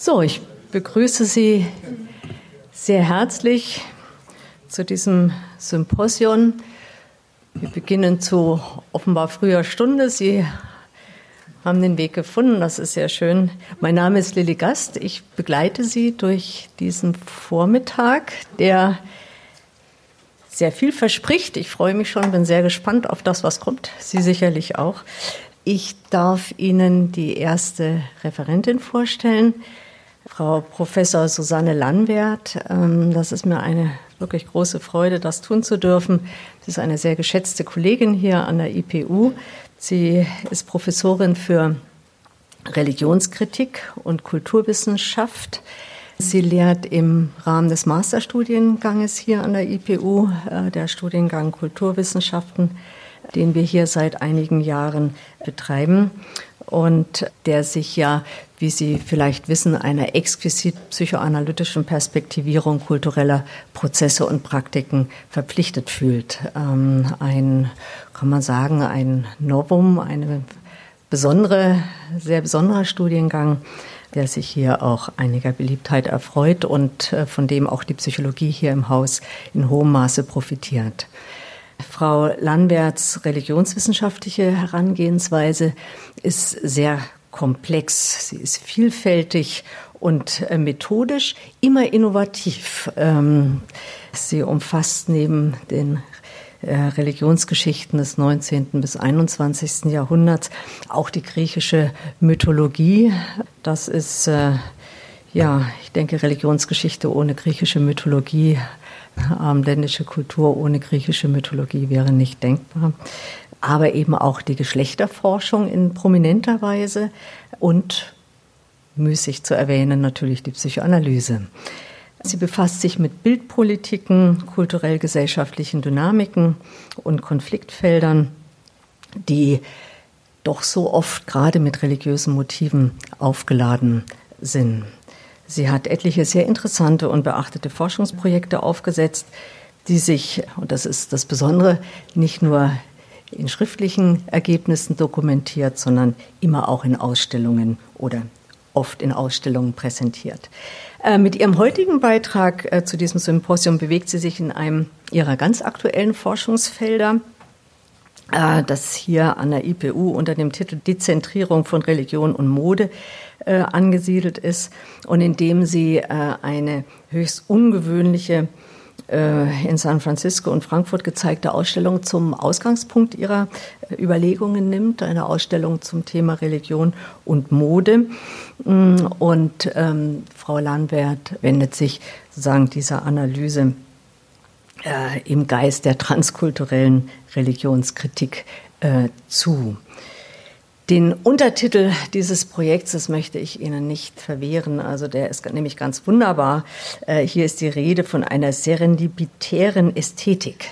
So, ich begrüße Sie sehr herzlich zu diesem Symposion. Wir beginnen zu offenbar früher Stunde. Sie haben den Weg gefunden, das ist sehr schön. Mein Name ist Lilly Gast. Ich begleite Sie durch diesen Vormittag, der sehr viel verspricht. Ich freue mich schon, bin sehr gespannt auf das, was kommt. Sie sicherlich auch. Ich darf Ihnen die erste Referentin vorstellen. Frau Professor Susanne Landwert. Ähm, das ist mir eine wirklich große Freude, das tun zu dürfen. Sie ist eine sehr geschätzte Kollegin hier an der IPU. Sie ist Professorin für Religionskritik und Kulturwissenschaft. Sie lehrt im Rahmen des Masterstudienganges hier an der IPU, äh, der Studiengang Kulturwissenschaften, den wir hier seit einigen Jahren betreiben und der sich ja wie Sie vielleicht wissen, einer exquisit psychoanalytischen Perspektivierung kultureller Prozesse und Praktiken verpflichtet fühlt. Ähm, ein, kann man sagen, ein Novum, eine besondere, sehr besonderer Studiengang, der sich hier auch einiger Beliebtheit erfreut und äh, von dem auch die Psychologie hier im Haus in hohem Maße profitiert. Frau Landwerts religionswissenschaftliche Herangehensweise ist sehr komplex, sie ist vielfältig und äh, methodisch immer innovativ. Ähm, sie umfasst neben den äh, Religionsgeschichten des 19. bis 21. Jahrhunderts auch die griechische Mythologie. Das ist, äh, ja, ich denke, Religionsgeschichte ohne griechische Mythologie, abendländische Kultur ohne griechische Mythologie wäre nicht denkbar aber eben auch die Geschlechterforschung in prominenter Weise und müßig zu erwähnen natürlich die Psychoanalyse. Sie befasst sich mit Bildpolitiken, kulturell-gesellschaftlichen Dynamiken und Konfliktfeldern, die doch so oft gerade mit religiösen Motiven aufgeladen sind. Sie hat etliche sehr interessante und beachtete Forschungsprojekte aufgesetzt, die sich, und das ist das Besondere, nicht nur in schriftlichen Ergebnissen dokumentiert, sondern immer auch in Ausstellungen oder oft in Ausstellungen präsentiert. Äh, mit ihrem heutigen Beitrag äh, zu diesem Symposium bewegt sie sich in einem ihrer ganz aktuellen Forschungsfelder, äh, das hier an der IPU unter dem Titel Dezentrierung von Religion und Mode angesiedelt ist und in dem sie eine höchst ungewöhnliche in San Francisco und Frankfurt gezeigte Ausstellung zum Ausgangspunkt ihrer äh, Überlegungen nimmt, eine Ausstellung zum Thema Religion und Mode. Mm, und ähm, Frau Landwert wendet sich sozusagen dieser Analyse äh, im Geist der transkulturellen Religionskritik äh, zu. Den Untertitel dieses Projekts, das möchte ich Ihnen nicht verwehren. Also der ist nämlich ganz wunderbar. Äh, hier ist die Rede von einer serendipitären Ästhetik.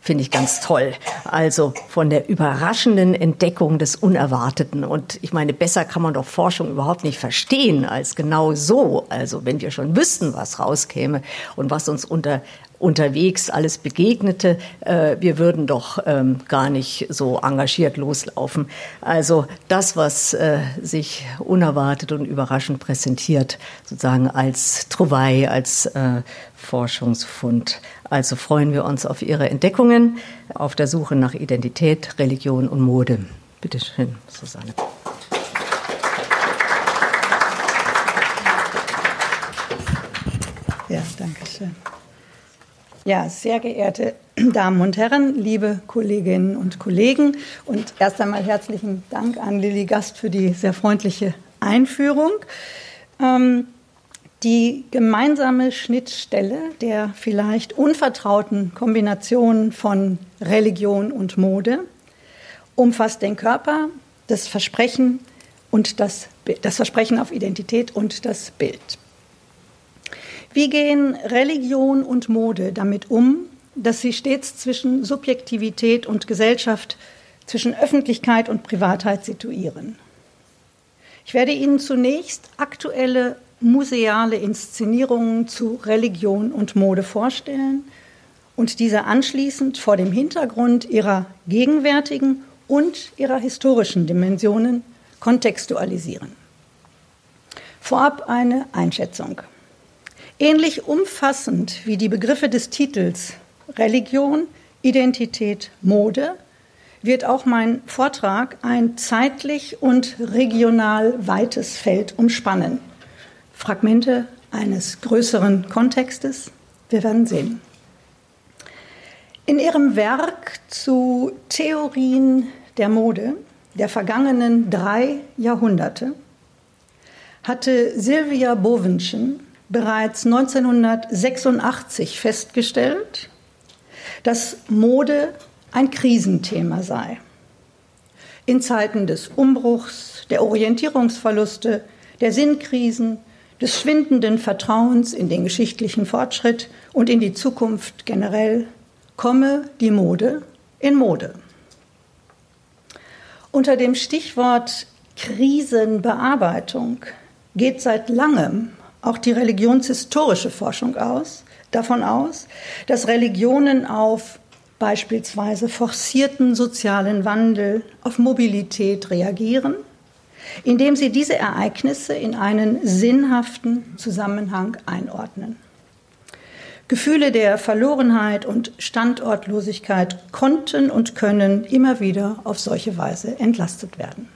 Finde ich ganz toll. Also von der überraschenden Entdeckung des Unerwarteten. Und ich meine, besser kann man doch Forschung überhaupt nicht verstehen als genau so. Also wenn wir schon wüssten, was rauskäme und was uns unter unterwegs alles begegnete, äh, wir würden doch ähm, gar nicht so engagiert loslaufen. Also das, was äh, sich unerwartet und überraschend präsentiert, sozusagen als Trouvaille, als äh, Forschungsfund. Also freuen wir uns auf Ihre Entdeckungen auf der Suche nach Identität, Religion und Mode. Bitte schön, Susanne. Ja, danke schön. Ja, sehr geehrte Damen und Herren, liebe Kolleginnen und Kollegen und erst einmal herzlichen Dank an Lilly Gast für die sehr freundliche Einführung. Ähm, die gemeinsame Schnittstelle der vielleicht unvertrauten Kombination von Religion und Mode umfasst den Körper, das Versprechen und das, das Versprechen auf Identität und das Bild. Wie gehen Religion und Mode damit um, dass sie stets zwischen Subjektivität und Gesellschaft, zwischen Öffentlichkeit und Privatheit situieren? Ich werde Ihnen zunächst aktuelle museale Inszenierungen zu Religion und Mode vorstellen und diese anschließend vor dem Hintergrund ihrer gegenwärtigen und ihrer historischen Dimensionen kontextualisieren. Vorab eine Einschätzung. Ähnlich umfassend wie die Begriffe des Titels Religion, Identität, Mode wird auch mein Vortrag ein zeitlich und regional weites Feld umspannen. Fragmente eines größeren Kontextes. Wir werden sehen. In ihrem Werk zu Theorien der Mode der vergangenen drei Jahrhunderte hatte Sylvia Bovenschen bereits 1986 festgestellt, dass Mode ein Krisenthema sei. In Zeiten des Umbruchs, der Orientierungsverluste, der Sinnkrisen, des schwindenden Vertrauens in den geschichtlichen Fortschritt und in die Zukunft generell komme die Mode in Mode. Unter dem Stichwort Krisenbearbeitung geht seit langem auch die religionshistorische Forschung aus, davon aus, dass Religionen auf beispielsweise forcierten sozialen Wandel, auf Mobilität reagieren, indem sie diese Ereignisse in einen sinnhaften Zusammenhang einordnen. Gefühle der Verlorenheit und Standortlosigkeit konnten und können immer wieder auf solche Weise entlastet werden.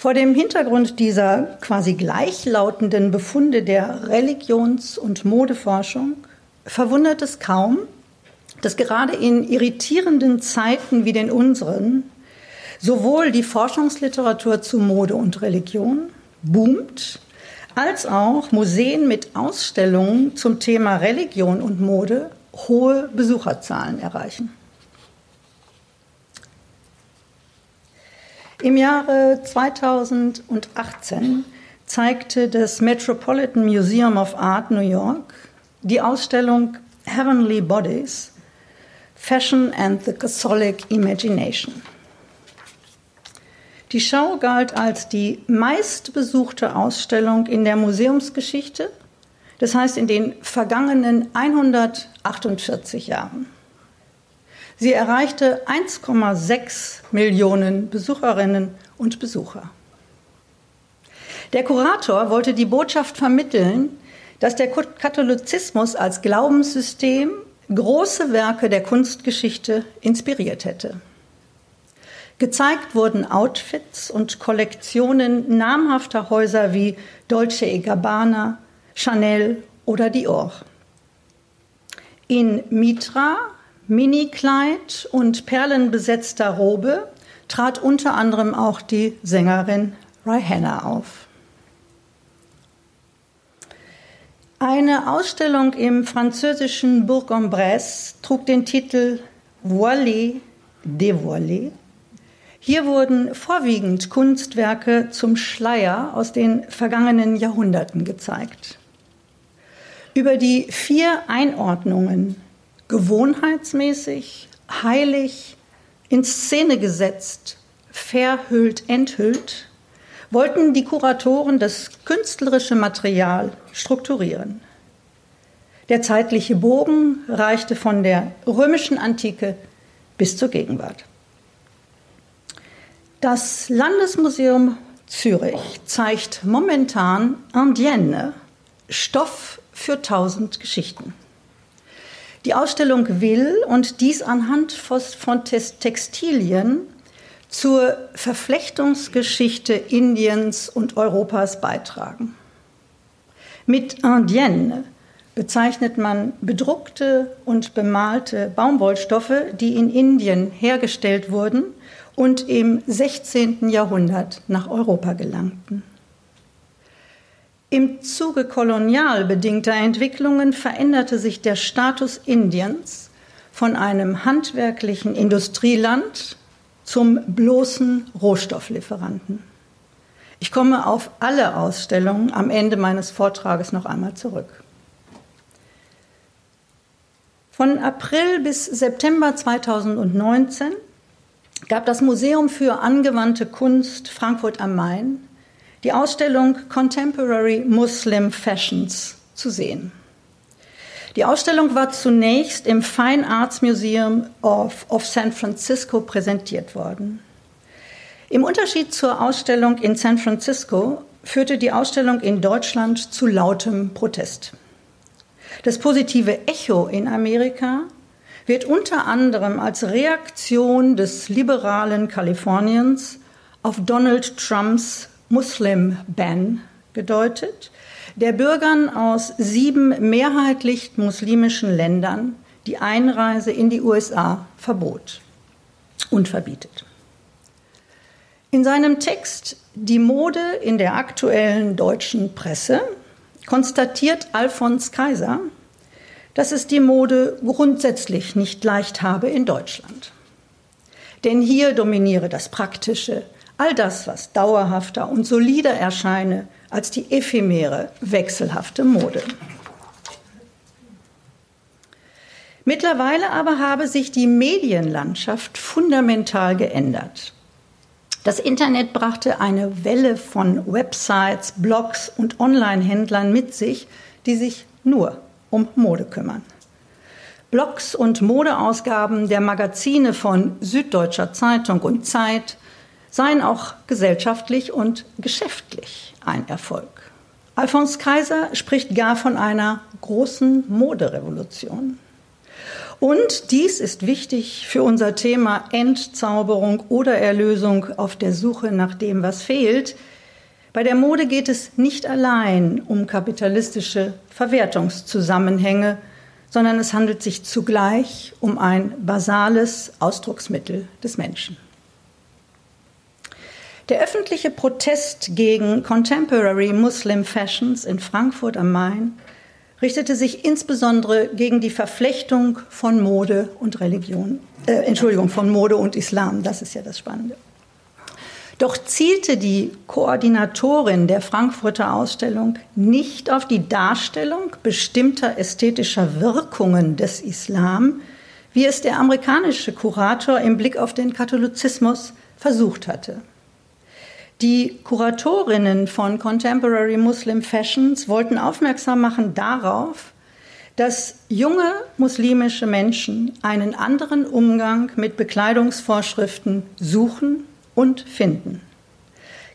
Vor dem Hintergrund dieser quasi gleichlautenden Befunde der Religions- und Modeforschung verwundert es kaum, dass gerade in irritierenden Zeiten wie den unseren sowohl die Forschungsliteratur zu Mode und Religion boomt, als auch Museen mit Ausstellungen zum Thema Religion und Mode hohe Besucherzahlen erreichen. Im Jahre 2018 zeigte das Metropolitan Museum of Art New York die Ausstellung Heavenly Bodies Fashion and the Catholic Imagination. Die Schau galt als die meistbesuchte Ausstellung in der Museumsgeschichte, das heißt in den vergangenen 148 Jahren. Sie erreichte 1,6 Millionen Besucherinnen und Besucher. Der Kurator wollte die Botschaft vermitteln, dass der Katholizismus als Glaubenssystem große Werke der Kunstgeschichte inspiriert hätte. Gezeigt wurden Outfits und Kollektionen namhafter Häuser wie Dolce e Gabbana, Chanel oder Dior. In Mitra Minikleid und perlenbesetzter Robe trat unter anderem auch die Sängerin Rihanna auf. Eine Ausstellung im französischen Bourg-en-Bresse trug den Titel Voilé, dévoilé. Hier wurden vorwiegend Kunstwerke zum Schleier aus den vergangenen Jahrhunderten gezeigt. Über die vier Einordnungen gewohnheitsmäßig, heilig, in Szene gesetzt, verhüllt, enthüllt, wollten die Kuratoren das künstlerische Material strukturieren. Der zeitliche Bogen reichte von der römischen Antike bis zur Gegenwart. Das Landesmuseum Zürich zeigt momentan Indienne, Stoff für tausend Geschichten. Die Ausstellung will und dies anhand von Textilien zur Verflechtungsgeschichte Indiens und Europas beitragen. Mit Indienne bezeichnet man bedruckte und bemalte Baumwollstoffe, die in Indien hergestellt wurden und im 16. Jahrhundert nach Europa gelangten. Im Zuge kolonial bedingter Entwicklungen veränderte sich der Status Indiens von einem handwerklichen Industrieland zum bloßen Rohstofflieferanten. Ich komme auf alle Ausstellungen am Ende meines Vortrages noch einmal zurück. Von April bis September 2019 gab das Museum für angewandte Kunst Frankfurt am Main die Ausstellung Contemporary Muslim Fashions zu sehen. Die Ausstellung war zunächst im Fine Arts Museum of, of San Francisco präsentiert worden. Im Unterschied zur Ausstellung in San Francisco führte die Ausstellung in Deutschland zu lautem Protest. Das positive Echo in Amerika wird unter anderem als Reaktion des liberalen Kaliforniens auf Donald Trumps Muslim-Ban gedeutet, der Bürgern aus sieben mehrheitlich muslimischen Ländern die Einreise in die USA verbot und verbietet. In seinem Text Die Mode in der aktuellen deutschen Presse konstatiert Alfons Kaiser, dass es die Mode grundsätzlich nicht leicht habe in Deutschland. Denn hier dominiere das Praktische, all das, was dauerhafter und solider erscheine als die ephemere, wechselhafte Mode. Mittlerweile aber habe sich die Medienlandschaft fundamental geändert. Das Internet brachte eine Welle von Websites, Blogs und Online-Händlern mit sich, die sich nur um Mode kümmern. Blogs und Modeausgaben der Magazine von Süddeutscher Zeitung und Zeit seien auch gesellschaftlich und geschäftlich ein Erfolg. Alphonse Kaiser spricht gar von einer großen Moderevolution. Und dies ist wichtig für unser Thema Entzauberung oder Erlösung auf der Suche nach dem, was fehlt. Bei der Mode geht es nicht allein um kapitalistische Verwertungszusammenhänge, sondern es handelt sich zugleich um ein basales Ausdrucksmittel des Menschen. Der öffentliche Protest gegen Contemporary Muslim Fashions in Frankfurt am Main richtete sich insbesondere gegen die Verflechtung von Mode und Religion, äh, Entschuldigung, von Mode und Islam. Das ist ja das Spannende. Doch zielte die Koordinatorin der Frankfurter Ausstellung nicht auf die Darstellung bestimmter ästhetischer Wirkungen des Islam, wie es der amerikanische Kurator im Blick auf den Katholizismus versucht hatte. Die Kuratorinnen von Contemporary Muslim Fashions wollten aufmerksam machen darauf, dass junge muslimische Menschen einen anderen Umgang mit Bekleidungsvorschriften suchen und finden.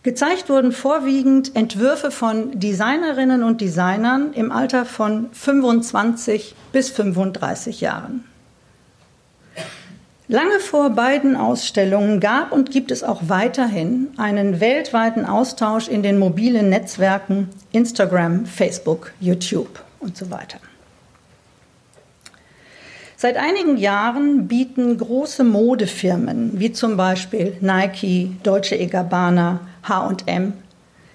Gezeigt wurden vorwiegend Entwürfe von Designerinnen und Designern im Alter von 25 bis 35 Jahren. Lange vor beiden Ausstellungen gab und gibt es auch weiterhin einen weltweiten Austausch in den mobilen Netzwerken Instagram, Facebook, YouTube und so weiter. Seit einigen Jahren bieten große Modefirmen wie zum Beispiel Nike, Deutsche Gabbana, H&M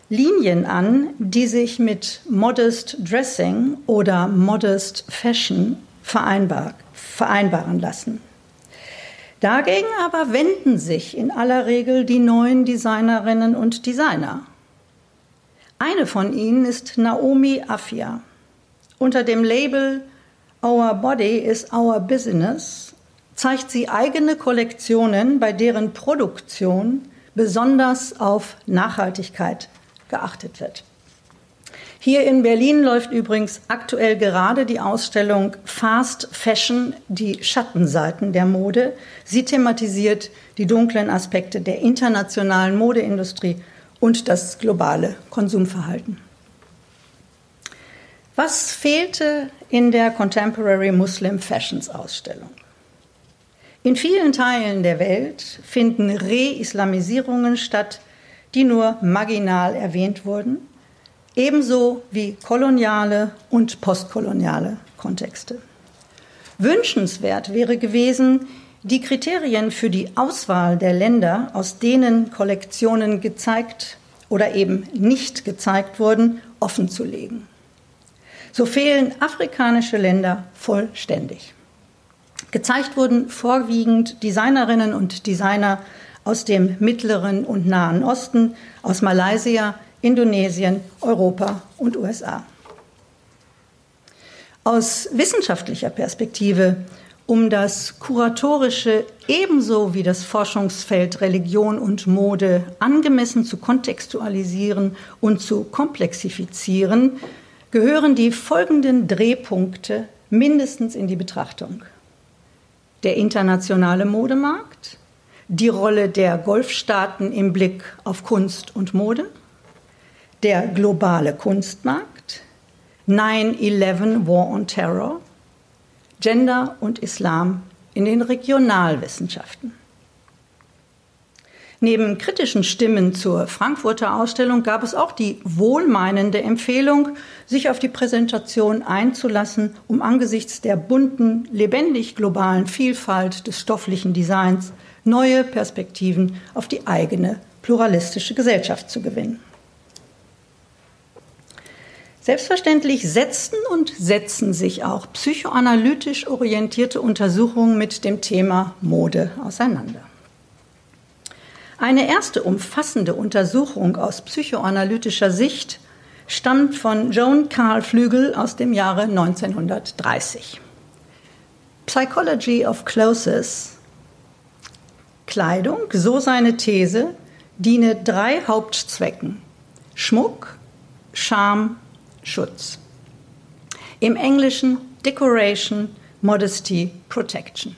Linien an, die sich mit Modest Dressing oder Modest Fashion vereinbar, vereinbaren lassen. Dagegen aber wenden sich in aller Regel die neuen Designerinnen und Designer. Eine von ihnen ist Naomi Afia. Unter dem Label Our Body is Our Business zeigt sie eigene Kollektionen, bei deren Produktion besonders auf Nachhaltigkeit geachtet wird. Hier in Berlin läuft übrigens aktuell gerade die Ausstellung Fast Fashion, die Schattenseiten der Mode. Sie thematisiert die dunklen Aspekte der internationalen Modeindustrie und das globale Konsumverhalten. Was fehlte in der Contemporary Muslim Fashions Ausstellung? In vielen Teilen der Welt finden Re-Islamisierungen statt, die nur marginal erwähnt wurden ebenso wie koloniale und postkoloniale Kontexte. Wünschenswert wäre gewesen, die Kriterien für die Auswahl der Länder, aus denen Kollektionen gezeigt oder eben nicht gezeigt wurden, offenzulegen. So fehlen afrikanische Länder vollständig. Gezeigt wurden vorwiegend Designerinnen und Designer aus dem Mittleren und Nahen Osten, aus Malaysia, Indonesien, Europa und USA. Aus wissenschaftlicher Perspektive, um das kuratorische ebenso wie das Forschungsfeld Religion und Mode angemessen zu kontextualisieren und zu komplexifizieren, gehören die folgenden Drehpunkte mindestens in die Betrachtung. Der internationale Modemarkt, die Rolle der Golfstaaten im Blick auf Kunst und Mode, der globale Kunstmarkt, 9-11 War on Terror, Gender und Islam in den Regionalwissenschaften. Neben kritischen Stimmen zur Frankfurter Ausstellung gab es auch die wohlmeinende Empfehlung, sich auf die Präsentation einzulassen, um angesichts der bunten, lebendig globalen Vielfalt des stofflichen Designs neue Perspektiven auf die eigene pluralistische Gesellschaft zu gewinnen. Selbstverständlich setzten und setzen sich auch psychoanalytisch orientierte Untersuchungen mit dem Thema Mode auseinander. Eine erste umfassende Untersuchung aus psychoanalytischer Sicht stammt von Joan Carl Flügel aus dem Jahre 1930. Psychology of Clothes. Kleidung, so seine These, diene drei Hauptzwecken. Schmuck, Scham, Schutz. Im Englischen Decoration, Modesty, Protection.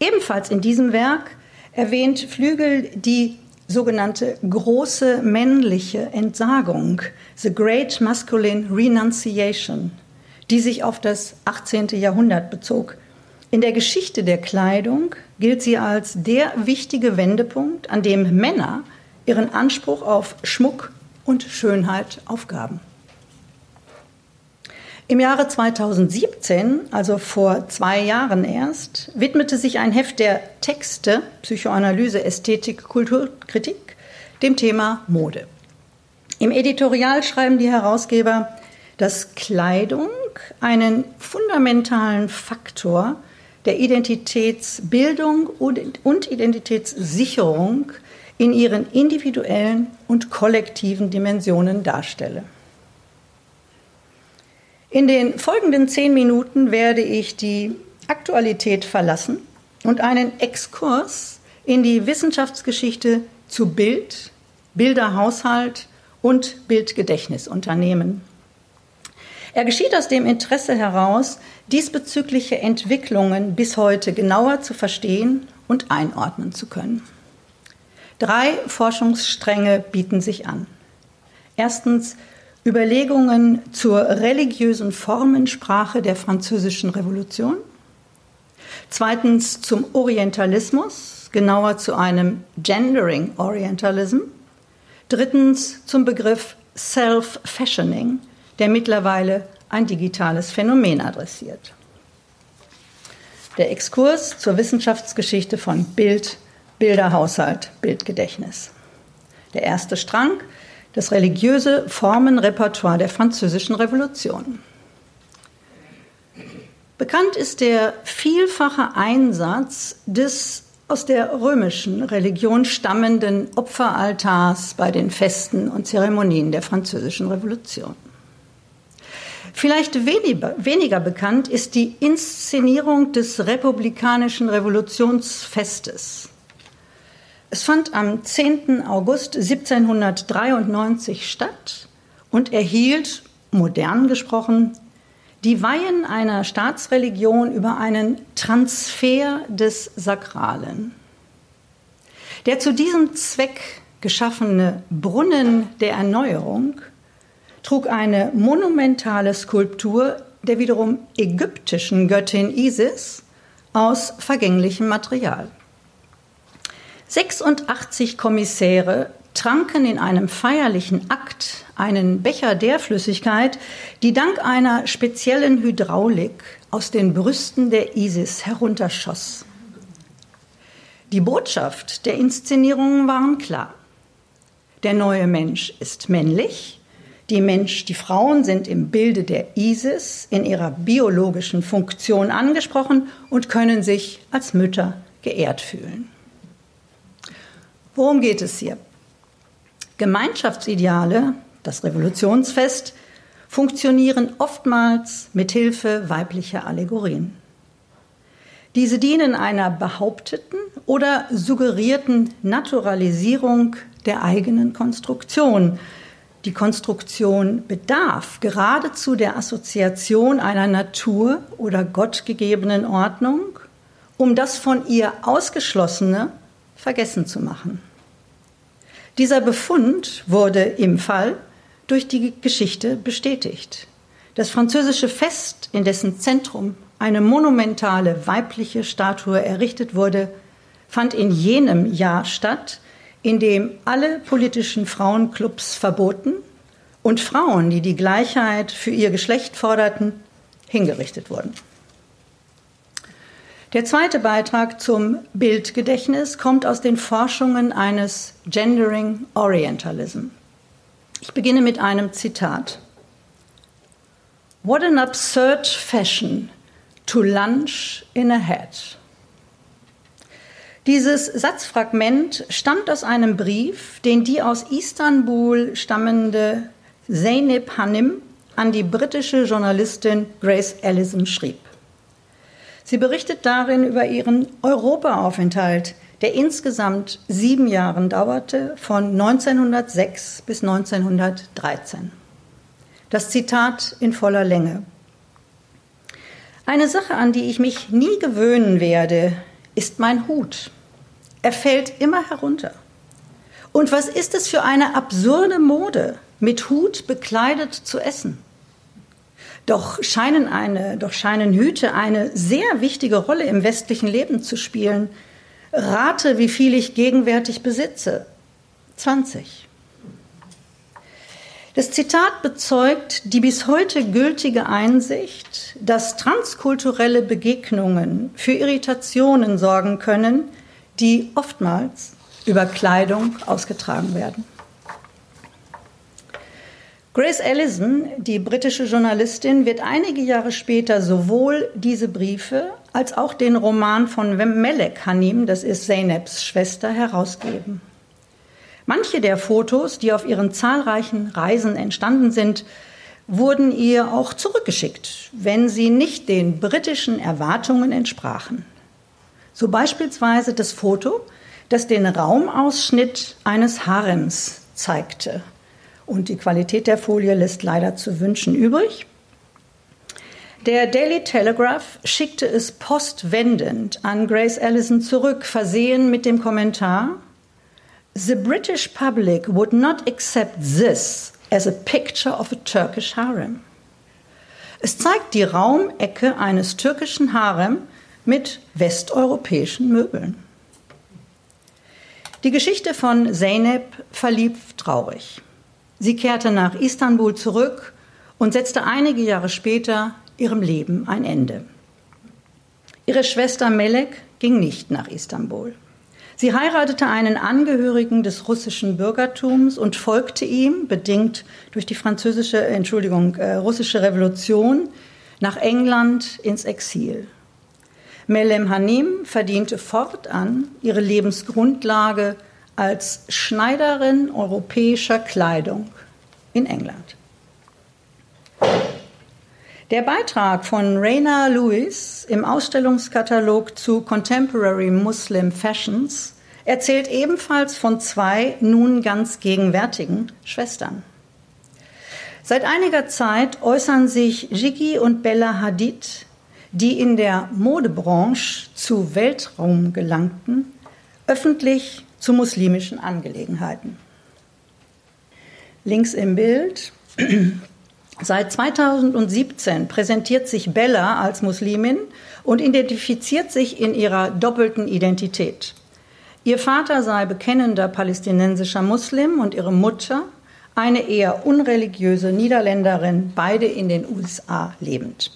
Ebenfalls in diesem Werk erwähnt Flügel die sogenannte große männliche Entsagung, The Great Masculine Renunciation, die sich auf das 18. Jahrhundert bezog. In der Geschichte der Kleidung gilt sie als der wichtige Wendepunkt, an dem Männer ihren Anspruch auf Schmuck und Schönheit aufgaben. Im Jahre 2017, also vor zwei Jahren erst, widmete sich ein Heft der Texte Psychoanalyse, Ästhetik, Kulturkritik dem Thema Mode. Im Editorial schreiben die Herausgeber, dass Kleidung einen fundamentalen Faktor der Identitätsbildung und Identitätssicherung in ihren individuellen und kollektiven Dimensionen darstelle. In den folgenden zehn Minuten werde ich die Aktualität verlassen und einen Exkurs in die Wissenschaftsgeschichte zu Bild, Bilderhaushalt und Bildgedächtnis unternehmen. Er geschieht aus dem Interesse heraus, diesbezügliche Entwicklungen bis heute genauer zu verstehen und einordnen zu können. Drei Forschungsstränge bieten sich an. Erstens Überlegungen zur religiösen Formensprache der französischen Revolution. Zweitens zum Orientalismus, genauer zu einem Gendering Orientalism. Drittens zum Begriff Self-Fashioning, der mittlerweile ein digitales Phänomen adressiert. Der Exkurs zur Wissenschaftsgeschichte von Bild, Bilderhaushalt, Bildgedächtnis. Der erste Strang das religiöse Formenrepertoire der Französischen Revolution. Bekannt ist der vielfache Einsatz des aus der römischen Religion stammenden Opferaltars bei den Festen und Zeremonien der Französischen Revolution. Vielleicht weniger, bekannt ist die Inszenierung des republikanischen Revolutionsfestes es fand am 10. August 1793 statt und erhielt, modern gesprochen, die Weihen einer Staatsreligion über einen Transfer des Sakralen. Der zu diesem Zweck geschaffene Brunnen der Erneuerung trug eine monumentale Skulptur der wiederum ägyptischen Göttin Isis aus vergänglichem Material. 86 Kommissäre tranken in einem feierlichen Akt einen Becher der Flüssigkeit, die dank einer speziellen Hydraulik aus den Brüsten der Isis herunterschoss. Die Botschaft der Inszenierungen waren klar. Der neue Mensch ist männlich, die Mensch, die Frauen sind im Bilde der Isis in ihrer biologischen Funktion angesprochen und können sich als Mütter geehrt fühlen. Worum geht es hier? Gemeinschaftsideale, das Revolutionsfest, funktionieren oftmals mit Hilfe weiblicher Allegorien. Diese dienen einer behaupteten oder suggerierten Naturalisierung der eigenen Konstruktion. Die Konstruktion bedarf geradezu der Assoziation einer Natur oder gottgegebenen Ordnung, um das von ihr Ausgeschlossene vergessen zu machen. Dieser Befund wurde im Fall durch die Geschichte bestätigt. Das französische Fest, in dessen Zentrum eine monumentale weibliche Statue errichtet wurde, fand in jenem Jahr statt, in dem alle politischen Frauenclubs verboten und Frauen, die die Gleichheit für ihr Geschlecht forderten, hingerichtet wurden. Der zweite Beitrag zum Bildgedächtnis kommt aus den Forschungen eines Gendering Orientalism. Ich beginne mit einem Zitat. What an absurd fashion to lunch in a hat. Dieses Satzfragment stammt aus einem Brief, den die aus Istanbul stammende Zeynep Hanim an die britische Journalistin Grace Ellison schrieb. Sie berichtet darin über ihren Europaaufenthalt, der insgesamt sieben Jahre dauerte, von 1906 bis 1913. Das Zitat in voller Länge. Eine Sache, an die ich mich nie gewöhnen werde, ist mein Hut. Er fällt immer herunter. Und was ist es für eine absurde Mode, mit Hut bekleidet zu essen? Doch scheinen, eine, doch scheinen Hüte eine sehr wichtige Rolle im westlichen Leben zu spielen. Rate, wie viel ich gegenwärtig besitze. 20. Das Zitat bezeugt die bis heute gültige Einsicht, dass transkulturelle Begegnungen für Irritationen sorgen können, die oftmals über Kleidung ausgetragen werden. Grace Ellison, die britische Journalistin, wird einige Jahre später sowohl diese Briefe als auch den Roman von Melek Hanim, das ist Zeynep's Schwester, herausgeben. Manche der Fotos, die auf ihren zahlreichen Reisen entstanden sind, wurden ihr auch zurückgeschickt, wenn sie nicht den britischen Erwartungen entsprachen. So beispielsweise das Foto, das den Raumausschnitt eines Harems zeigte und die Qualität der Folie lässt leider zu wünschen übrig. Der Daily Telegraph schickte es postwendend an Grace Ellison zurück, versehen mit dem Kommentar, The British public would not accept this as a picture of a Turkish harem. Es zeigt die Raumecke eines türkischen Harem mit westeuropäischen Möbeln. Die Geschichte von Zeynep verlief traurig. Sie kehrte nach Istanbul zurück und setzte einige Jahre später ihrem Leben ein Ende. Ihre Schwester Melek ging nicht nach Istanbul. Sie heiratete einen Angehörigen des russischen Bürgertums und folgte ihm, bedingt durch die französische, Entschuldigung, äh, russische Revolution, nach England ins Exil. Melem Hanim verdiente fortan ihre Lebensgrundlage als Schneiderin europäischer Kleidung in England. Der Beitrag von Raina Lewis im Ausstellungskatalog zu Contemporary Muslim Fashions erzählt ebenfalls von zwei nun ganz gegenwärtigen Schwestern. Seit einiger Zeit äußern sich Gigi und Bella Hadid, die in der Modebranche zu Weltraum gelangten, öffentlich zu muslimischen Angelegenheiten. Links im Bild. Seit 2017 präsentiert sich Bella als Muslimin und identifiziert sich in ihrer doppelten Identität. Ihr Vater sei bekennender palästinensischer Muslim und ihre Mutter eine eher unreligiöse Niederländerin, beide in den USA lebend.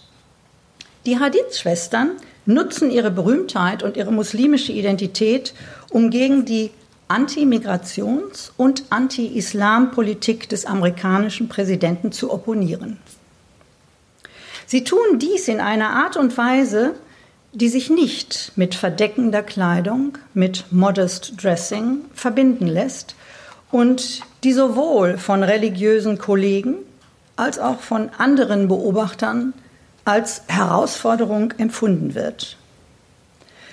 Die Hadith-Schwestern nutzen ihre Berühmtheit und ihre muslimische Identität, um gegen die Anti-Migrations- und Anti-Islam-Politik des amerikanischen Präsidenten zu opponieren. Sie tun dies in einer Art und Weise, die sich nicht mit verdeckender Kleidung, mit Modest Dressing verbinden lässt und die sowohl von religiösen Kollegen als auch von anderen Beobachtern als Herausforderung empfunden wird.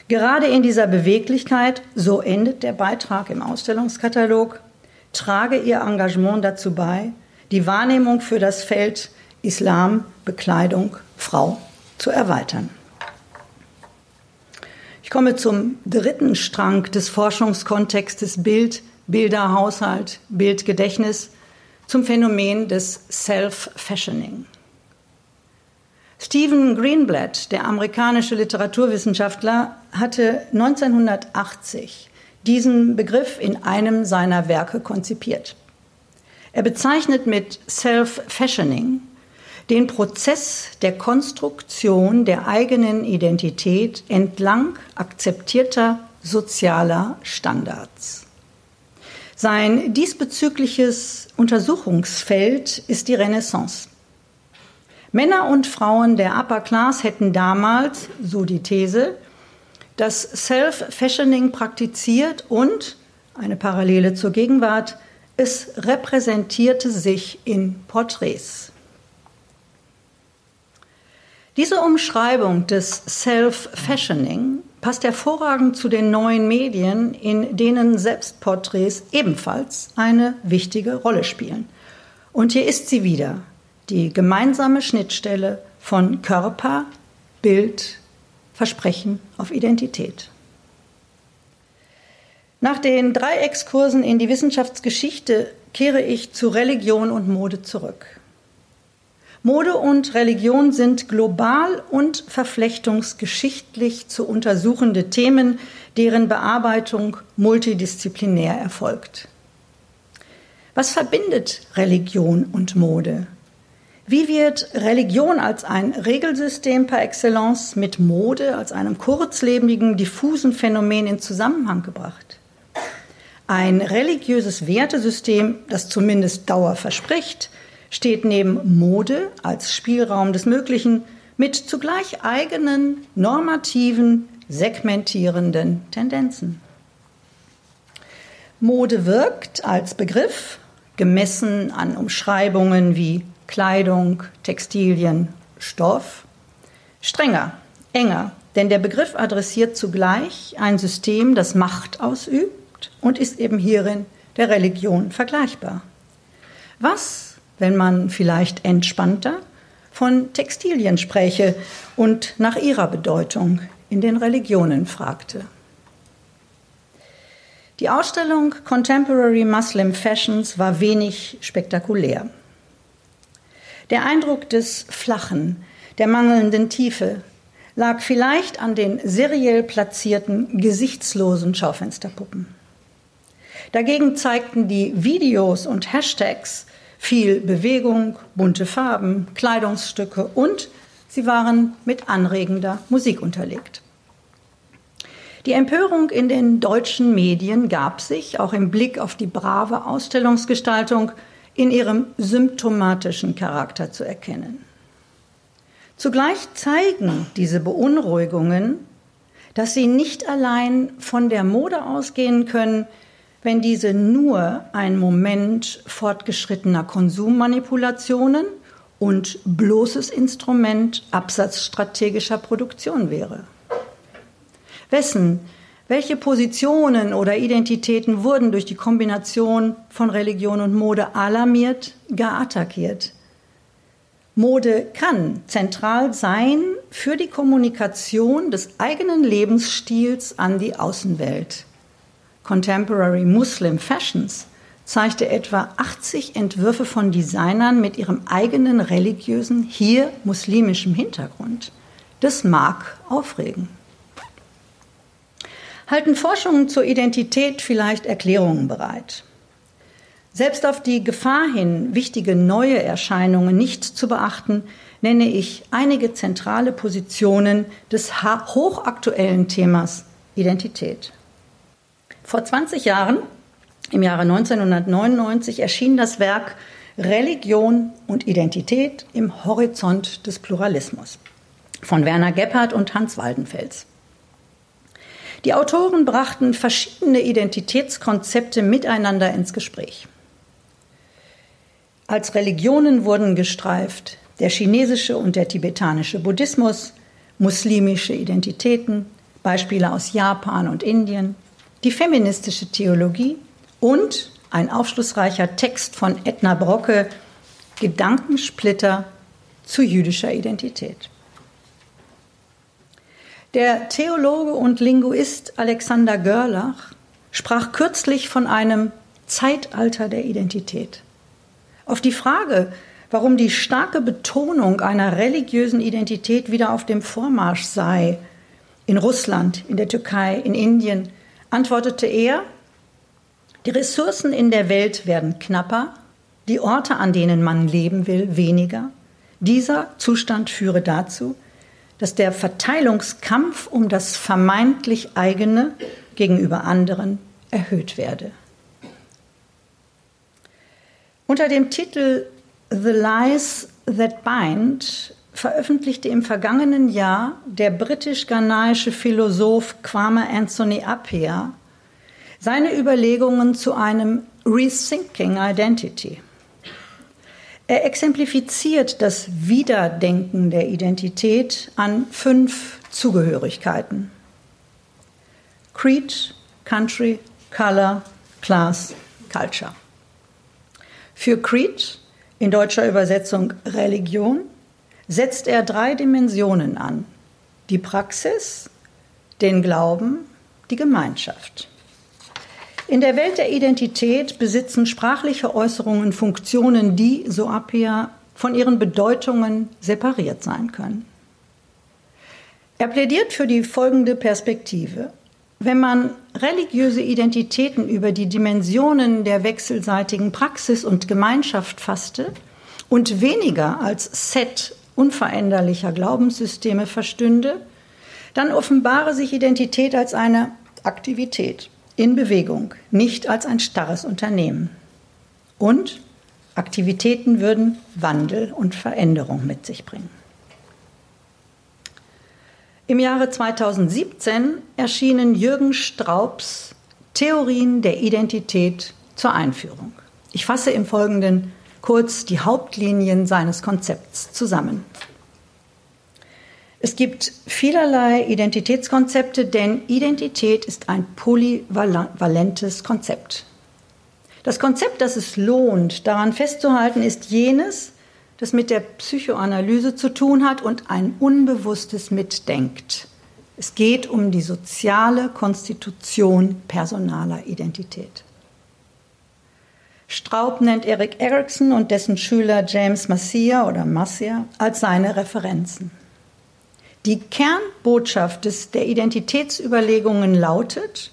Gerade in dieser Beweglichkeit, so endet der Beitrag im Ausstellungskatalog, trage ihr Engagement dazu bei, die Wahrnehmung für das Feld Islam, Bekleidung, Frau zu erweitern. Ich komme zum dritten Strang des Forschungskontextes Bild Bilderhaushalt, Bildgedächtnis zum Phänomen des Self-Fashioning. Stephen Greenblatt, der amerikanische Literaturwissenschaftler, hatte 1980 diesen Begriff in einem seiner Werke konzipiert. Er bezeichnet mit Self-Fashioning den Prozess der Konstruktion der eigenen Identität entlang akzeptierter sozialer Standards. Sein diesbezügliches Untersuchungsfeld ist die Renaissance. Männer und Frauen der Upper Class hätten damals, so die These, das Self-Fashioning praktiziert und, eine Parallele zur Gegenwart, es repräsentierte sich in Porträts. Diese Umschreibung des Self-Fashioning passt hervorragend zu den neuen Medien, in denen Selbstporträts ebenfalls eine wichtige Rolle spielen. Und hier ist sie wieder, die gemeinsame Schnittstelle von Körper, Bild, Versprechen auf Identität. Nach den drei Exkursen in die Wissenschaftsgeschichte kehre ich zu Religion und Mode zurück. Mode und Religion sind global und verflechtungsgeschichtlich zu untersuchende Themen, deren Bearbeitung multidisziplinär erfolgt. Was verbindet Religion und Mode? Wie wird Religion als ein Regelsystem par excellence mit Mode als einem kurzlebigen, diffusen Phänomen in Zusammenhang gebracht? Ein religiöses Wertesystem, das zumindest Dauer verspricht, steht neben Mode als Spielraum des Möglichen mit zugleich eigenen normativen, segmentierenden Tendenzen. Mode wirkt als Begriff, gemessen an Umschreibungen wie Kleidung, Textilien, Stoff, strenger, enger, denn der Begriff adressiert zugleich ein System, das Macht ausübt und ist eben hierin der Religion vergleichbar. Was, wenn man vielleicht entspannter von Textilien spräche und nach ihrer Bedeutung in den Religionen fragte? Die Ausstellung Contemporary Muslim Fashions war wenig spektakulär. Der Eindruck des Flachen, der mangelnden Tiefe lag vielleicht an den seriell platzierten, gesichtslosen Schaufensterpuppen. Dagegen zeigten die Videos und Hashtags viel Bewegung, bunte Farben, Kleidungsstücke und sie waren mit anregender Musik unterlegt. Die Empörung in den deutschen Medien gab sich, auch im Blick auf die brave Ausstellungsgestaltung, in ihrem symptomatischen Charakter zu erkennen. Zugleich zeigen diese Beunruhigungen, dass sie nicht allein von der Mode ausgehen können, wenn diese nur ein Moment fortgeschrittener Konsummanipulationen und bloßes Instrument absatzstrategischer Produktion wäre. Wessen welche Positionen oder Identitäten wurden durch die Kombination von Religion und Mode alarmiert, gar attackiert? Mode kann zentral sein für die Kommunikation des eigenen Lebensstils an die Außenwelt. Contemporary Muslim Fashions zeigte etwa 80 Entwürfe von Designern mit ihrem eigenen religiösen, hier muslimischem Hintergrund. Das mag aufregen halten Forschungen zur Identität vielleicht Erklärungen bereit. Selbst auf die Gefahr hin, wichtige neue Erscheinungen nicht zu beachten, nenne ich einige zentrale Positionen des hochaktuellen Themas Identität. Vor 20 Jahren, im Jahre 1999, erschien das Werk Religion und Identität im Horizont des Pluralismus von Werner Gebhardt und Hans Waldenfels. Die Autoren brachten verschiedene Identitätskonzepte miteinander ins Gespräch. Als Religionen wurden gestreift der chinesische und der tibetanische Buddhismus, muslimische Identitäten, Beispiele aus Japan und Indien, die feministische Theologie und ein aufschlussreicher Text von Edna Brocke, Gedankensplitter zu jüdischer Identität. Der Theologe und Linguist Alexander Görlach sprach kürzlich von einem Zeitalter der Identität. Auf die Frage, warum die starke Betonung einer religiösen Identität wieder auf dem Vormarsch sei, in Russland, in der Türkei, in Indien, antwortete er, die Ressourcen in der Welt werden knapper, die Orte, an denen man leben will, weniger. Dieser Zustand führe dazu, dass der Verteilungskampf um das vermeintlich eigene gegenüber anderen erhöht werde. Unter dem Titel The Lies That Bind veröffentlichte im vergangenen Jahr der britisch-ghanaische Philosoph Kwame Anthony Appiah seine Überlegungen zu einem Rethinking Identity. Er exemplifiziert das Wiederdenken der Identität an fünf Zugehörigkeiten. Creed, Country, Color, Class, Culture. Für Creed, in deutscher Übersetzung Religion, setzt er drei Dimensionen an. Die Praxis, den Glauben, die Gemeinschaft. In der Welt der Identität besitzen sprachliche Äußerungen Funktionen, die, so Appia, von ihren Bedeutungen separiert sein können. Er plädiert für die folgende Perspektive. Wenn man religiöse Identitäten über die Dimensionen der wechselseitigen Praxis und Gemeinschaft fasste und weniger als Set unveränderlicher Glaubenssysteme verstünde, dann offenbare sich Identität als eine Aktivität in Bewegung, nicht als ein starres Unternehmen. Und Aktivitäten würden Wandel und Veränderung mit sich bringen. Im Jahre 2017 erschienen Jürgen Straubs Theorien der Identität zur Einführung. Ich fasse im Folgenden kurz die Hauptlinien seines Konzepts zusammen. Es gibt vielerlei Identitätskonzepte, denn Identität ist ein polyvalentes Konzept. Das Konzept, das es lohnt, daran festzuhalten, ist jenes, das mit der Psychoanalyse zu tun hat und ein Unbewusstes mitdenkt. Es geht um die soziale Konstitution personaler Identität. Straub nennt Erik Erikson und dessen Schüler James Massia oder Massia als seine Referenzen. Die Kernbotschaft des, der Identitätsüberlegungen lautet,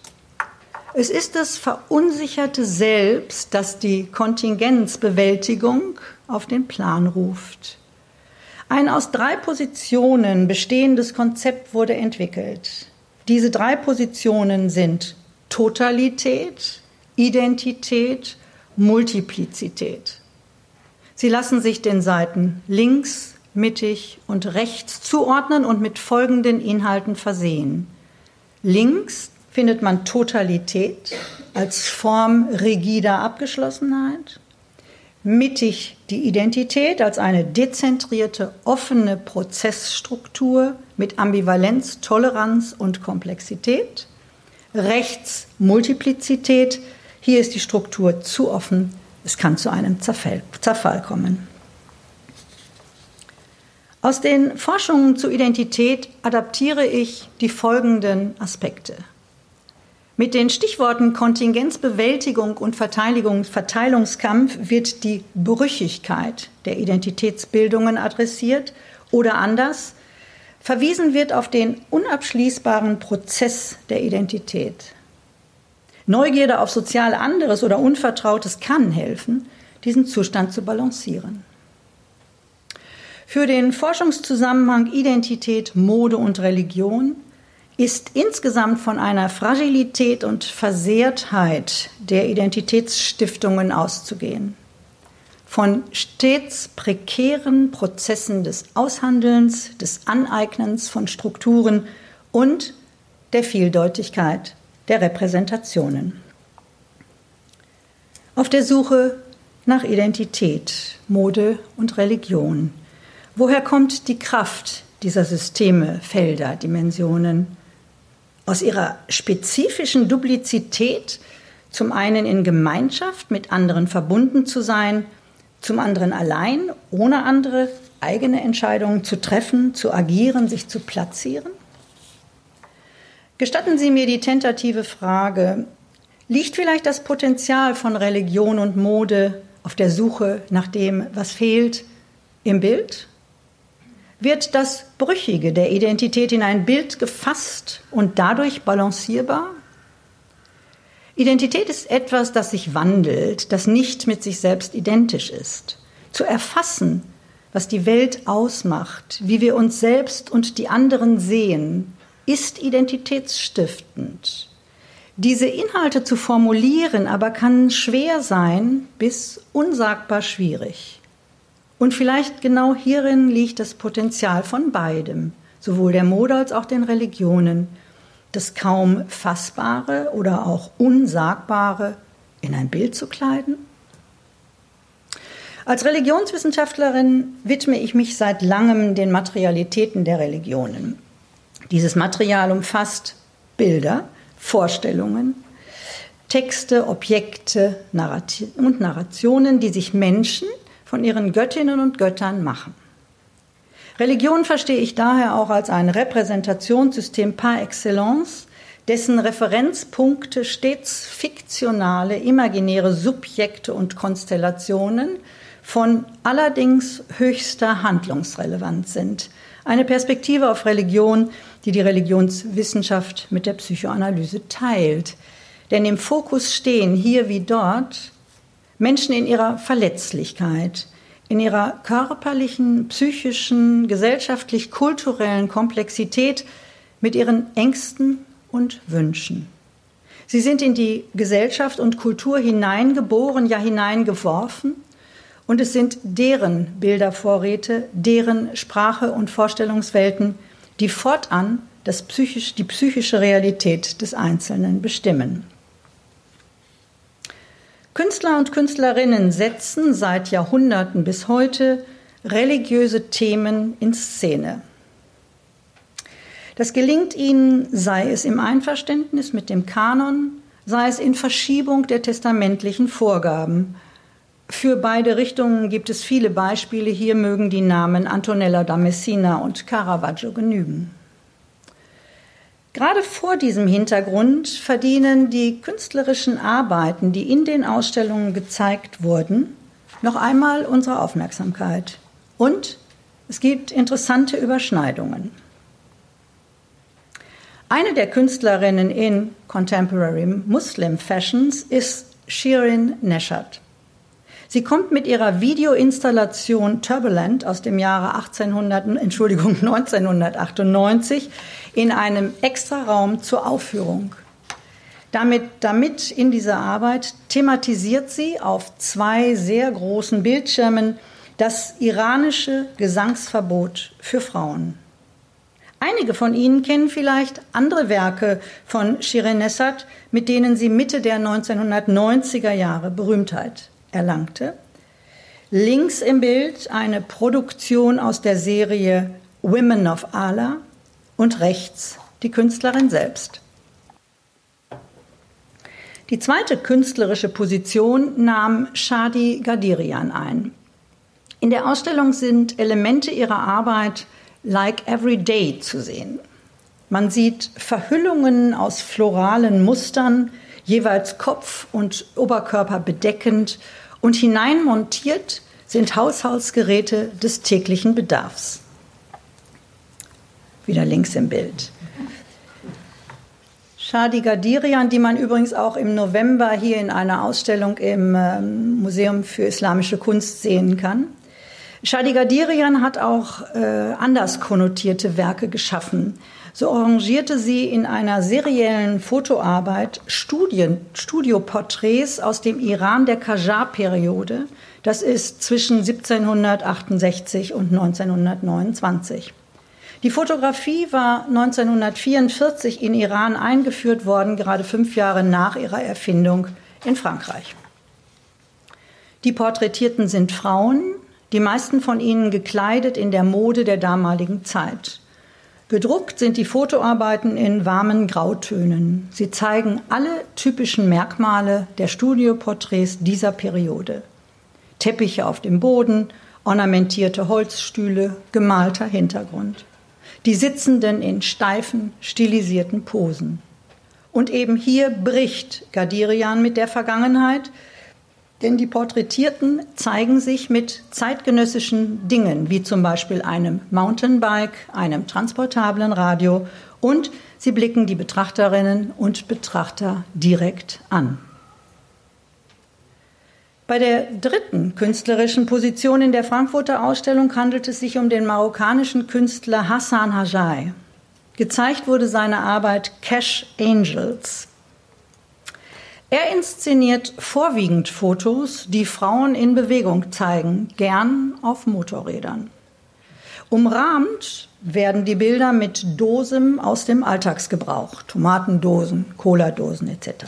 es ist das verunsicherte Selbst, das die Kontingenzbewältigung auf den Plan ruft. Ein aus drei Positionen bestehendes Konzept wurde entwickelt. Diese drei Positionen sind Totalität, Identität, Multiplizität. Sie lassen sich den Seiten links, mittig und rechts zuordnen und mit folgenden Inhalten versehen. Links findet man Totalität als Form rigider Abgeschlossenheit, mittig die Identität als eine dezentrierte, offene Prozessstruktur mit Ambivalenz, Toleranz und Komplexität, rechts Multiplizität, hier ist die Struktur zu offen, es kann zu einem Zerfall, kommen. Aus den Forschungen zur Identität adaptiere ich die folgenden Aspekte. Mit den Stichworten Kontingenzbewältigung und Verteilungskampf wird die Brüchigkeit der Identitätsbildungen adressiert oder anders, verwiesen wird auf den unabschließbaren Prozess der Identität. Neugierde auf sozial anderes oder Unvertrautes kann helfen, diesen Zustand zu balancieren. Für den Forschungszusammenhang Identität, Mode und Religion ist insgesamt von einer Fragilität und Versehrtheit der Identitätsstiftungen auszugehen. Von stets prekären Prozessen des Aushandelns, des Aneignens von Strukturen und der Vieldeutigkeit der Repräsentationen. Auf der Suche nach Identität, Mode und Religion Woher kommt die Kraft dieser Systeme, Felder, Dimensionen? Aus ihrer spezifischen Duplizität, zum einen in Gemeinschaft mit anderen verbunden zu sein, zum anderen allein, ohne andere eigene Entscheidungen zu treffen, zu agieren, sich zu platzieren? Gestatten Sie mir die tentative Frage, Liegt vielleicht das Potenzial von Religion und Mode auf der Suche nach dem, was fehlt, im Bild? Wird das Brüchige der Identität in ein Bild gefasst und dadurch balancierbar? Identität ist etwas, das sich wandelt, das nicht mit sich selbst identisch ist. Zu erfassen, was die Welt ausmacht, wie wir uns selbst und die anderen sehen, ist identitätsstiftend. Diese Inhalte zu formulieren aber kann schwer sein bis unsagbar schwierig. Und vielleicht genau hierin liegt das Potenzial von beidem, sowohl der Mode als auch den Religionen, das kaum Fassbare oder auch Unsagbare in ein Bild zu kleiden? Als Religionswissenschaftlerin widme ich mich seit langem den Materialitäten der Religionen. Dieses Material umfasst Bilder, Vorstellungen, Texte, Objekte und Narrationen, die sich Menschen von ihren Göttinnen und Göttern machen. Religion verstehe ich daher auch als ein Repräsentationssystem par excellence, dessen Referenzpunkte stets fiktionale, imaginäre Subjekte und Konstellationen von allerdings höchster Handlungsrelevanz sind. Eine Perspektive auf Religion, die die Religionswissenschaft mit der Psychoanalyse teilt. Denn im Fokus stehen hier wie dort Menschen in ihrer Verletzlichkeit, in ihrer körperlichen, psychischen, gesellschaftlich-kulturellen Komplexität mit ihren Ängsten und Wünschen. Sie sind in die Gesellschaft und Kultur hineingeboren, ja hineingeworfen, und es sind deren Bildervorräte, deren Sprache und Vorstellungswelten, die fortan das psychisch, die psychische Realität des Einzelnen bestimmen. Künstler und Künstlerinnen setzen seit Jahrhunderten bis heute religiöse Themen in Szene. Das gelingt ihnen, sei es im Einverständnis mit dem Kanon, sei es in Verschiebung der testamentlichen Vorgaben. Für beide Richtungen gibt es viele Beispiele. Hier mögen die Namen Antonella da Messina und Caravaggio genügen. Gerade vor diesem Hintergrund verdienen die künstlerischen Arbeiten, die in den Ausstellungen gezeigt wurden, noch einmal unsere Aufmerksamkeit. Und es gibt interessante Überschneidungen. Eine der Künstlerinnen in Contemporary Muslim Fashions ist Shirin Neshat. Sie kommt mit ihrer Videoinstallation Turbulent aus dem Jahre 1800, Entschuldigung, 1998 in einem Extraraum zur Aufführung. Damit, damit in dieser Arbeit thematisiert sie auf zwei sehr großen Bildschirmen das iranische Gesangsverbot für Frauen. Einige von Ihnen kennen vielleicht andere Werke von Shirin Nesat, mit denen sie Mitte der 1990er Jahre Berühmtheit erlangte. Links im Bild eine Produktion aus der Serie Women of Allah und rechts die Künstlerin selbst. Die zweite künstlerische Position nahm Shadi Gadirian ein. In der Ausstellung sind Elemente ihrer Arbeit like every day zu sehen. Man sieht Verhüllungen aus floralen Mustern, jeweils Kopf und Oberkörper bedeckend und hineinmontiert sind Haushaltsgeräte des täglichen Bedarfs wieder links im Bild. Shadi Gadirian, die man übrigens auch im November hier in einer Ausstellung im ähm, Museum für Islamische Kunst sehen kann. Shadi Gadirian hat auch äh, anders konnotierte Werke geschaffen. So arrangierte sie in einer seriellen Fotoarbeit Studien, Studioporträts aus dem Iran der Qajar-Periode. Das ist zwischen 1768 und 1929. Die Fotografie war 1944 in Iran eingeführt worden, gerade fünf Jahre nach ihrer Erfindung in Frankreich. Die Porträtierten sind Frauen, die meisten von ihnen gekleidet in der Mode der damaligen Zeit. Gedruckt sind die Fotoarbeiten in warmen Grautönen. Sie zeigen alle typischen Merkmale der Studioporträts dieser Periode. Teppiche auf dem Boden, ornamentierte Holzstühle, gemalter Hintergrund die Sitzenden in steifen, stilisierten Posen. Und eben hier bricht Gadirian mit der Vergangenheit, denn die Porträtierten zeigen sich mit zeitgenössischen Dingen, wie zum Beispiel einem Mountainbike, einem transportablen Radio und sie blicken die Betrachterinnen und Betrachter direkt an. Bei der dritten künstlerischen Position in der Frankfurter Ausstellung handelt es sich um den marokkanischen Künstler Hassan Hajai. Gezeigt wurde seine Arbeit Cash Angels. Er inszeniert vorwiegend Fotos, die Frauen in Bewegung zeigen, gern auf Motorrädern. Umrahmt werden die Bilder mit Dosen aus dem Alltagsgebrauch, Tomatendosen, Cola-Dosen etc.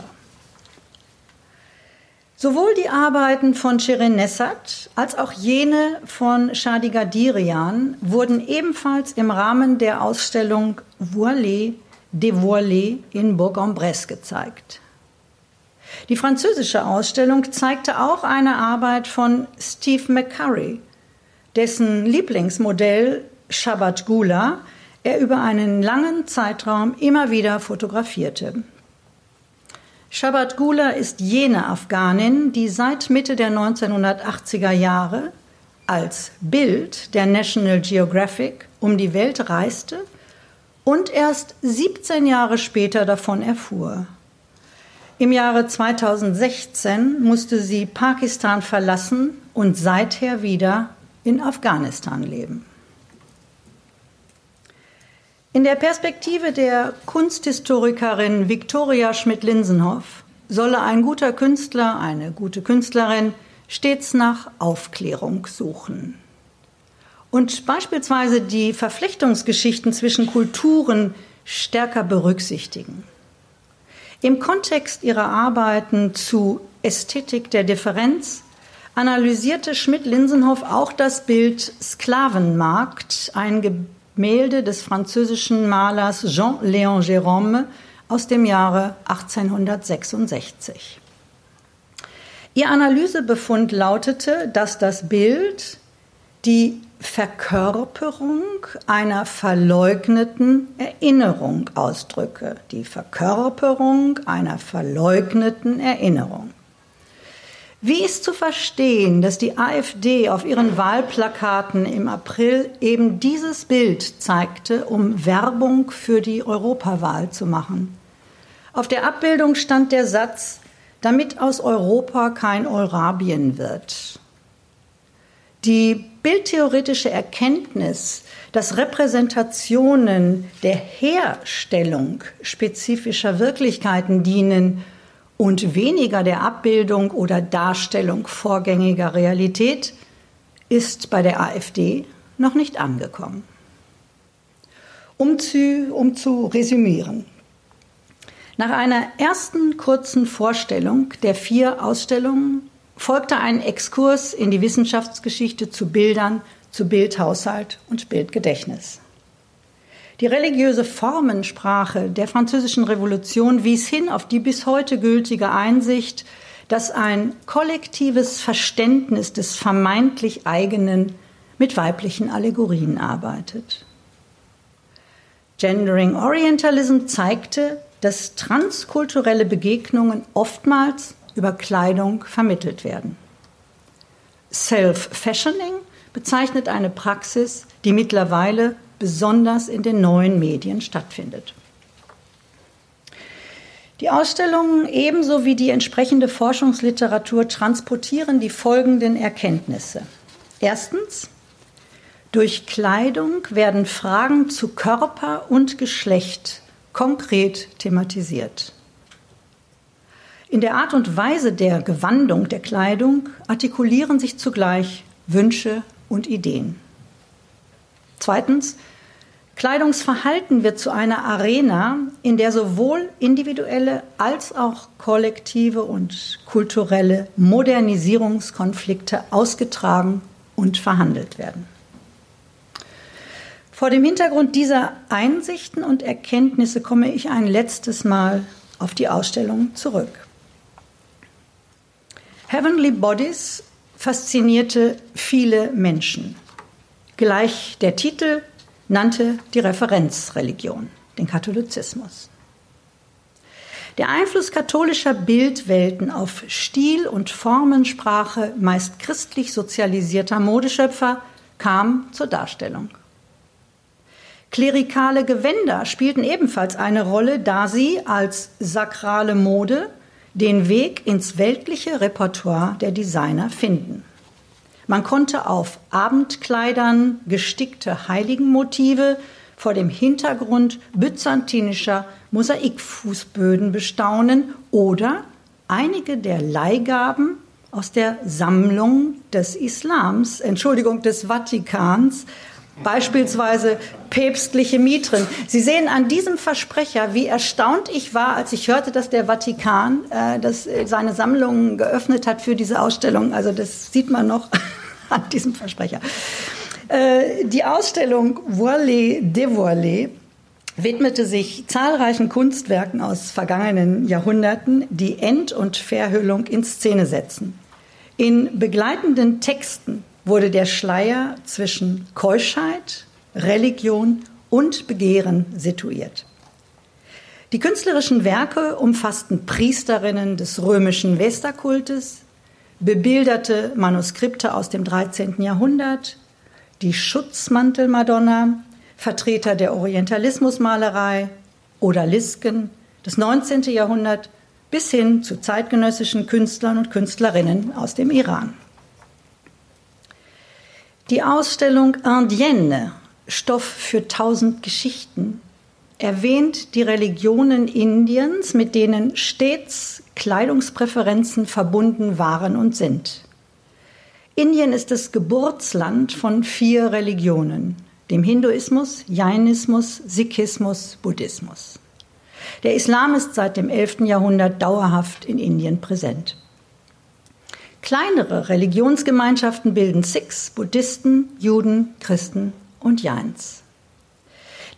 Sowohl die Arbeiten von Shirin Nessat als auch jene von Shadi Gadirian wurden ebenfalls im Rahmen der Ausstellung Voilée, dévoilée in Bourg-en-Bresse gezeigt. Die französische Ausstellung zeigte auch eine Arbeit von Steve McCurry, dessen Lieblingsmodell Shabbat Gula er über einen langen Zeitraum immer wieder fotografierte. Shabbat Gula ist jene Afghanin, die seit Mitte der 1980er Jahre als Bild der National Geographic um die Welt reiste und erst 17 Jahre später davon erfuhr. Im Jahre 2016 musste sie Pakistan verlassen und seither wieder in Afghanistan leben. In der Perspektive der Kunsthistorikerin Viktoria Schmidt-Linsenhoff solle ein guter Künstler, eine gute Künstlerin stets nach Aufklärung suchen. Und beispielsweise die Verflechtungsgeschichten zwischen Kulturen stärker berücksichtigen. Im Kontext ihrer Arbeiten zu Ästhetik der Differenz analysierte Schmidt-Linsenhoff auch das Bild Sklavenmarkt, ein Gemälde des französischen Malers Jean-Léon Gérôme aus dem Jahre 1866. Ihr Analysebefund lautete, dass das Bild die Verkörperung einer verleugneten Erinnerung ausdrücke. Die Verkörperung einer verleugneten Erinnerung. Wie ist zu verstehen, dass die AfD auf ihren Wahlplakaten im April eben dieses Bild zeigte, um Werbung für die Europawahl zu machen? Auf der Abbildung stand der Satz, damit aus Europa kein Eurabien wird. Die bildtheoretische Erkenntnis, dass Repräsentationen der Herstellung spezifischer Wirklichkeiten dienen, und weniger der Abbildung oder Darstellung vorgängiger Realität ist bei der AfD noch nicht angekommen. Um zu, um zu resümieren. Nach einer ersten kurzen Vorstellung der vier Ausstellungen folgte ein Exkurs in die Wissenschaftsgeschichte zu Bildern, zu Bildhaushalt und Bildgedächtnis. Die religiöse Formensprache der französischen Revolution wies hin auf die bis heute gültige Einsicht, dass ein kollektives Verständnis des vermeintlich eigenen mit weiblichen Allegorien arbeitet. Gendering Orientalism zeigte, dass transkulturelle Begegnungen oftmals über Kleidung vermittelt werden. Self-Fashioning bezeichnet eine Praxis, die mittlerweile besonders in den neuen Medien stattfindet. Die Ausstellungen ebenso wie die entsprechende Forschungsliteratur transportieren die folgenden Erkenntnisse. Erstens, durch Kleidung werden Fragen zu Körper und Geschlecht konkret thematisiert. In der Art und Weise der Gewandung der Kleidung artikulieren sich zugleich Wünsche und Ideen. Zweitens, Kleidungsverhalten wird zu einer Arena, in der sowohl individuelle als auch kollektive und kulturelle Modernisierungskonflikte ausgetragen und verhandelt werden. Vor dem Hintergrund dieser Einsichten und Erkenntnisse komme ich ein letztes Mal auf die Ausstellung zurück. Heavenly Bodies faszinierte viele Menschen. Gleich der Titel nannte die Referenzreligion, den Katholizismus. Der Einfluss katholischer Bildwelten auf Stil und Formensprache meist christlich sozialisierter Modeschöpfer kam zur Darstellung. Klerikale Gewänder spielten ebenfalls eine Rolle, da sie als sakrale Mode den Weg ins weltliche Repertoire der Designer finden. Man konnte auf Abendkleidern gestickte Heiligenmotive vor dem Hintergrund byzantinischer Mosaikfußböden bestaunen oder einige der Leihgaben aus der Sammlung des Islams, Entschuldigung, des Vatikans, beispielsweise päpstliche Mitren. Sie sehen an diesem Versprecher, wie erstaunt ich war, als ich hörte, dass der Vatikan äh, das, äh, seine Sammlungen geöffnet hat für diese Ausstellung. Also das sieht man noch an diesem Versprecher. Äh, die Ausstellung Voilé dévoilé widmete sich zahlreichen Kunstwerken aus vergangenen Jahrhunderten, die End- und Verhüllung in Szene setzen. In begleitenden Texten wurde der Schleier zwischen Keuschheit, Religion und Begehren situiert. Die künstlerischen Werke umfassten Priesterinnen des römischen Vesterkultes, bebilderte Manuskripte aus dem 13. Jahrhundert, die Schutzmantelmadonna, Vertreter der Orientalismusmalerei, Odalisken des 19. Jahrhunderts bis hin zu zeitgenössischen Künstlern und Künstlerinnen aus dem Iran. Die Ausstellung Indienne, Stoff für tausend Geschichten, erwähnt die Religionen Indiens, mit denen stets Kleidungspräferenzen verbunden waren und sind. Indien ist das Geburtsland von vier Religionen, dem Hinduismus, Jainismus, Sikhismus, Buddhismus. Der Islam ist seit dem 11. Jahrhundert dauerhaft in Indien präsent. Kleinere Religionsgemeinschaften bilden Sikhs, Buddhisten, Juden, Christen und Jains.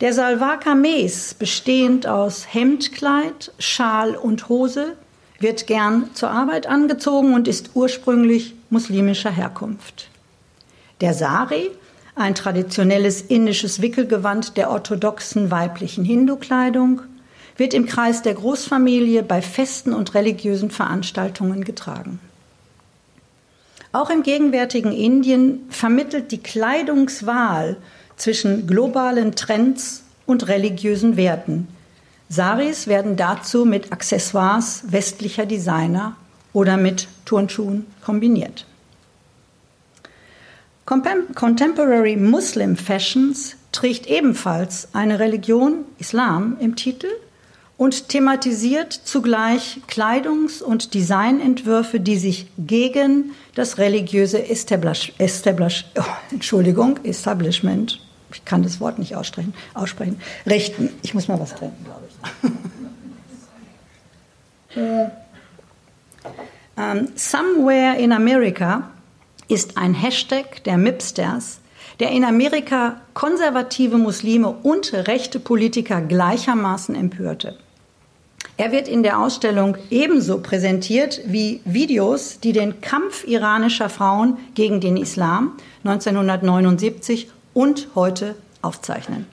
Der Salwar Kameez, bestehend aus Hemdkleid, Schal und Hose, wird gern zur Arbeit angezogen und ist ursprünglich muslimischer Herkunft. Der Sari, ein traditionelles indisches Wickelgewand der orthodoxen weiblichen Hindu-Kleidung, wird im Kreis der Großfamilie bei Festen und religiösen Veranstaltungen getragen. Auch im gegenwärtigen Indien vermittelt die Kleidungswahl zwischen globalen Trends und religiösen Werten. Saris werden dazu mit Accessoires westlicher Designer oder mit Turnschuhen kombiniert. Contemporary Muslim Fashions trägt ebenfalls eine Religion, Islam, im Titel und thematisiert zugleich Kleidungs- und Designentwürfe, die sich gegen das religiöse Establish, Establish, oh, Entschuldigung, Establishment, ich kann das Wort nicht aussprechen, aussprechen, richten. Ich muss mal was trinken, glaube ich. um, ähm, Somewhere in America ist ein Hashtag der Mipsters, der in Amerika konservative Muslime und rechte Politiker gleichermaßen empörte. Er wird in der Ausstellung ebenso präsentiert wie Videos, die den Kampf iranischer Frauen gegen den Islam 1979 und heute aufzeichnen.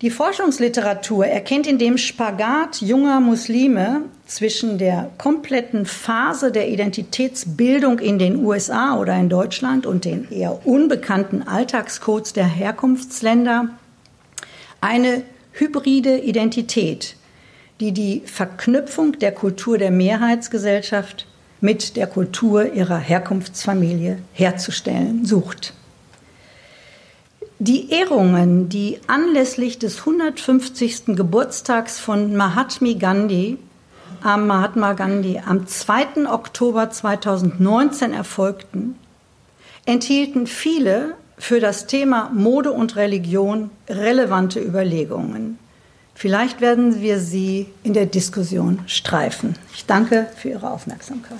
Die Forschungsliteratur erkennt in dem Spagat junger Muslime zwischen der kompletten Phase der Identitätsbildung in den USA oder in Deutschland und den eher unbekannten Alltagscodes der Herkunftsländer eine hybride Identität, die die Verknüpfung der Kultur der Mehrheitsgesellschaft mit der Kultur ihrer Herkunftsfamilie herzustellen sucht. Die Ehrungen, die anlässlich des 150. Geburtstags von Mahatma Gandhi am Mahatma Gandhi am 2. Oktober 2019 erfolgten, enthielten viele für das Thema Mode und Religion relevante Überlegungen. Vielleicht werden wir sie in der Diskussion streifen. Ich danke für Ihre Aufmerksamkeit.